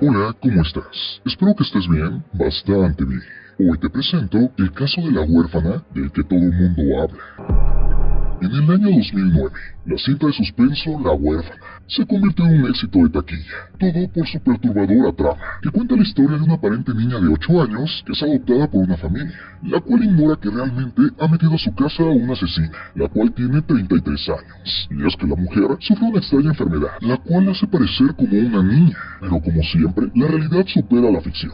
Hola, ¿cómo estás? Espero que estés bien, bastante bien. Hoy te presento el caso de la huérfana del que todo el mundo habla. En el año 2009, la cinta de suspenso La huérfana se convirtió en un éxito de taquilla, todo por su perturbadora trama, que cuenta la historia de una aparente niña de 8 años que es adoptada por una familia, la cual ignora que realmente ha metido a su casa a una asesina, la cual tiene 33 años. Y es que la mujer sufre una extraña enfermedad, la cual hace parecer como una niña, pero como siempre, la realidad supera la ficción.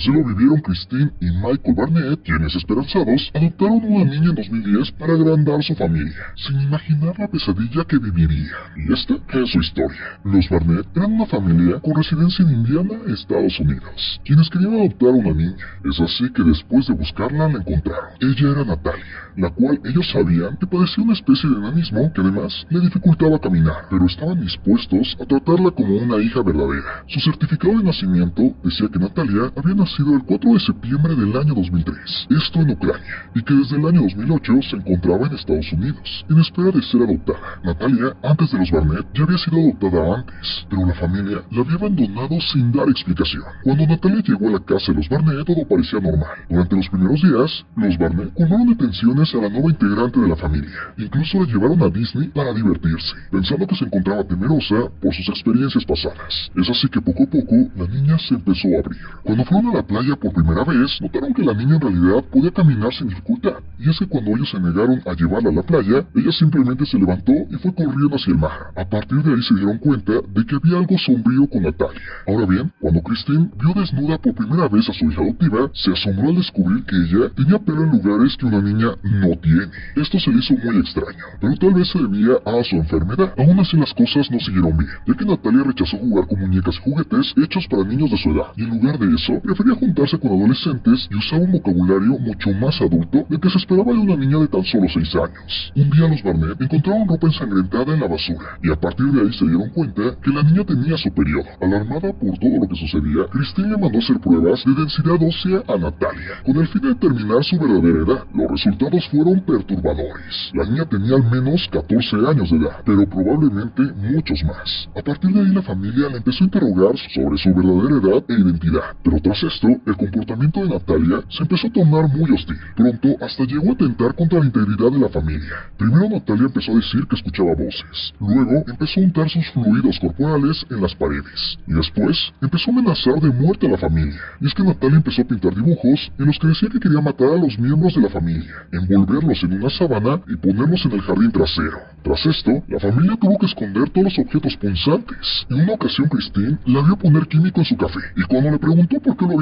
Así vivieron Christine y Michael Barnett, quienes esperanzados adoptaron una niña en 2010 para agrandar su familia, sin imaginar la pesadilla que viviría. Y esta es su historia. Los Barnett eran una familia con residencia en Indiana, Estados Unidos, quienes querían adoptar una niña. Es así que después de buscarla la encontraron. Ella era Natalia, la cual ellos sabían que padecía una especie de enanismo que además le dificultaba caminar, pero estaban dispuestos a tratarla como una hija verdadera. Su certificado de nacimiento decía que Natalia había nacido el 4 de septiembre del año 2003, esto en Ucrania, y que desde el año 2008 se encontraba en Estados Unidos, en espera de ser adoptada. Natalia, antes de los Barnett, ya había sido adoptada antes, pero la familia la había abandonado sin dar explicación. Cuando Natalia llegó a la casa de los Barnett, todo parecía normal. Durante los primeros días, los Barnett colmaron de tensiones a la nueva integrante de la familia. Incluso la llevaron a Disney para divertirse, pensando que se encontraba temerosa por sus experiencias pasadas. Es así que poco a poco la niña se empezó a abrir. Cuando fueron a la playa por primera vez, notaron que la niña en realidad podía caminar sin dificultad. Y es que cuando ellos se negaron a llevarla a la playa, ella simplemente se levantó y fue corriendo hacia el mar. A partir de ahí se dieron cuenta de que había algo sombrío con Natalia. Ahora bien, cuando Christine vio desnuda por primera vez a su hija adoptiva, se asombró al descubrir que ella tenía pelo en lugares que una niña no tiene. Esto se le hizo muy extraño, pero tal vez se debía a su enfermedad. Aún así las cosas no siguieron bien, ya que Natalia rechazó jugar con muñecas y juguetes hechos para niños de su edad, y en lugar de eso, prefería juntarse con adolescentes y usaba un vocabulario mucho más adulto del que se esperaba de una niña de tan solo 6 años. Un día los Barnett encontraron ropa ensangrentada en la basura, y a partir de ahí se dieron cuenta que la niña tenía su periodo. Alarmada por todo lo que sucedía, Christine le mandó hacer pruebas de densidad ósea a Natalia, con el fin de determinar su verdadera edad. Los resultados fueron perturbadores. La niña tenía al menos 14 años de edad, pero probablemente muchos más. A partir de ahí la familia la empezó a interrogar sobre su verdadera edad e identidad, pero tras esto, el comportamiento de Natalia se empezó a tornar muy hostil. Pronto hasta llegó a atentar contra la integridad de la familia. Primero Natalia empezó a decir que escuchaba voces, luego empezó a untar sus fluidos corporales en las paredes, y después empezó a amenazar de muerte a la familia. Y es que Natalia empezó a pintar dibujos en los que decía que quería matar a los miembros de la familia, envolverlos en una sábana y ponerlos en el jardín trasero. Tras esto, la familia tuvo que esconder todos los objetos punzantes. En una ocasión Christine la vio poner químico en su café, y cuando le preguntó por qué lo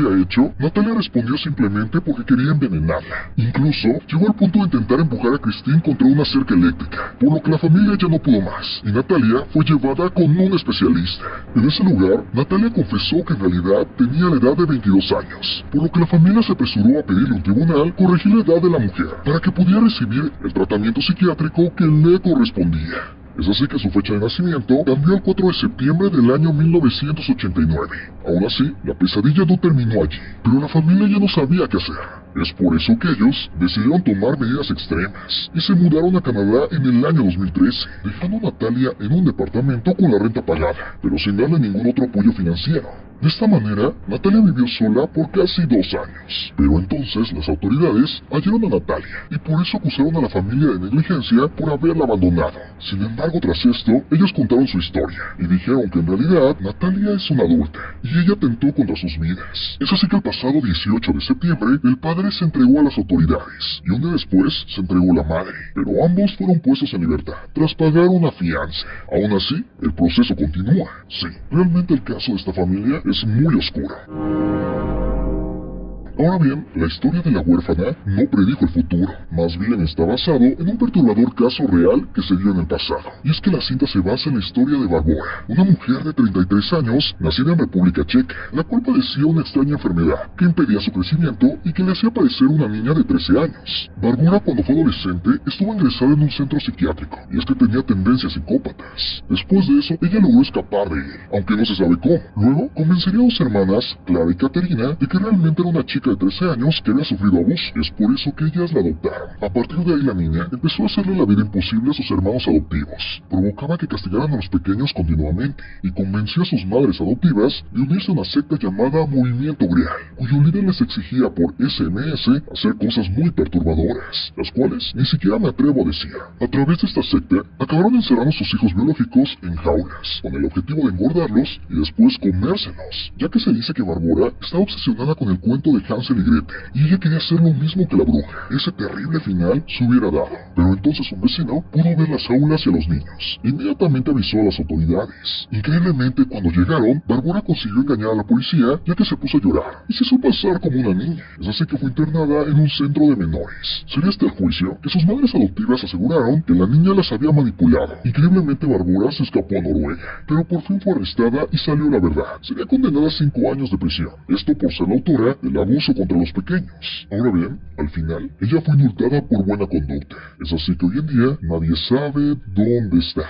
Natalia respondió simplemente porque quería envenenarla. Incluso llegó al punto de intentar empujar a Christine contra una cerca eléctrica, por lo que la familia ya no pudo más, y Natalia fue llevada con un especialista. En ese lugar, Natalia confesó que en realidad tenía la edad de 22 años, por lo que la familia se apresuró a pedirle a un tribunal corregir la edad de la mujer, para que pudiera recibir el tratamiento psiquiátrico que le correspondía. Es así que su fecha de nacimiento cambió al 4 de septiembre del año 1989. Aún así, la pesadilla no terminó allí, pero la familia ya no sabía qué hacer. Es por eso que ellos decidieron tomar medidas extremas y se mudaron a Canadá en el año 2013, dejando a Natalia en un departamento con la renta pagada, pero sin darle ningún otro apoyo financiero. De esta manera, Natalia vivió sola por casi dos años. Pero entonces las autoridades hallaron a Natalia y por eso acusaron a la familia de negligencia por haberla abandonado. Sin embargo, tras esto, ellos contaron su historia y dijeron que en realidad Natalia es una adulta y ella tentó contra sus vidas. Es así que el pasado 18 de septiembre, el padre se entregó a las autoridades y un día después se entregó la madre, pero ambos fueron puestos en libertad tras pagar una fianza. Aún así, el proceso continúa. Sí, realmente el caso de esta familia es muy oscura. Ahora bien, la historia de la huérfana no predijo el futuro, más bien está basado en un perturbador caso real que se dio en el pasado. Y es que la cinta se basa en la historia de Barbora, una mujer de 33 años, nacida en República Checa, la cual padecía una extraña enfermedad que impedía su crecimiento y que le hacía parecer una niña de 13 años. Barbora cuando fue adolescente estuvo ingresada en un centro psiquiátrico, y es que tenía tendencias psicópatas. Después de eso, ella logró escapar de él, aunque no se sabe cómo. Luego, convencería a dos hermanas, Clara y Caterina, de que realmente era una chica chica de 13 años que había sufrido abuso. Es por eso que ellas la adoptaron. A partir de ahí la niña empezó a hacerle la vida imposible a sus hermanos adoptivos. Provocaba que castigaran a los pequeños continuamente y convenció a sus madres adoptivas de unirse a una secta llamada Movimiento Grial, cuyo líder les exigía por SMS hacer cosas muy perturbadoras, las cuales ni siquiera me atrevo a decir. A través de esta secta, acabaron encerrando a sus hijos biológicos en jaulas, con el objetivo de engordarlos y después comérselos, ya que se dice que Barbora estaba obsesionada con el cuento de Y Gretel, y ella quería hacer lo mismo que la bruja. Ese terrible final se hubiera dado. Pero entonces un vecino pudo ver las jaulas y a los niños. Inmediatamente avisó a las autoridades. Increíblemente, cuando llegaron, Barbora consiguió engañar a la policía, ya que se puso a llorar y se hizo pasar como una niña. Es así que fue internada en un centro de menores. Sería este el juicio que sus madres adoptivas aseguraron que la niña las había manipulado. Increíblemente, Barbora se escapó a Noruega, pero por fin fue arrestada y salió la verdad. Sería condenada a cinco años de prisión. Esto por ser la autora del abuso contra los pequeños. Ahora bien, al final, ella fue indultada por buena conducta. Es así que hoy en día nadie sabe dónde está.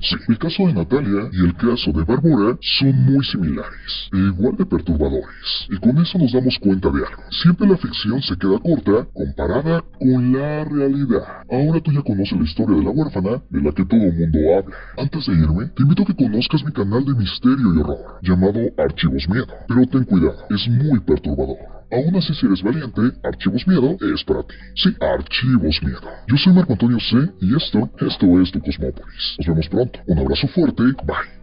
Sí, el caso de Natalia y el caso de Barbora son muy similares, e igual de perturbadores. Y con eso nos damos cuenta de algo. Siempre la ficción se queda corta comparada con la realidad. Ahora tú ya conoces la historia de la huérfana de la que todo el mundo habla. Antes de irme, te invito a que conozcas mi canal de misterio y horror, llamado Archivos Miedo. Pero ten cuidado, es muy perturbador. Aún así, si eres valiente, Archivos Miedo es para ti. Sí, Archivos Miedo. Yo soy Marco Antonio C. y esto, esto es tu Cosmópolis. Nos vemos pronto. Un abrazo fuerte. Bye.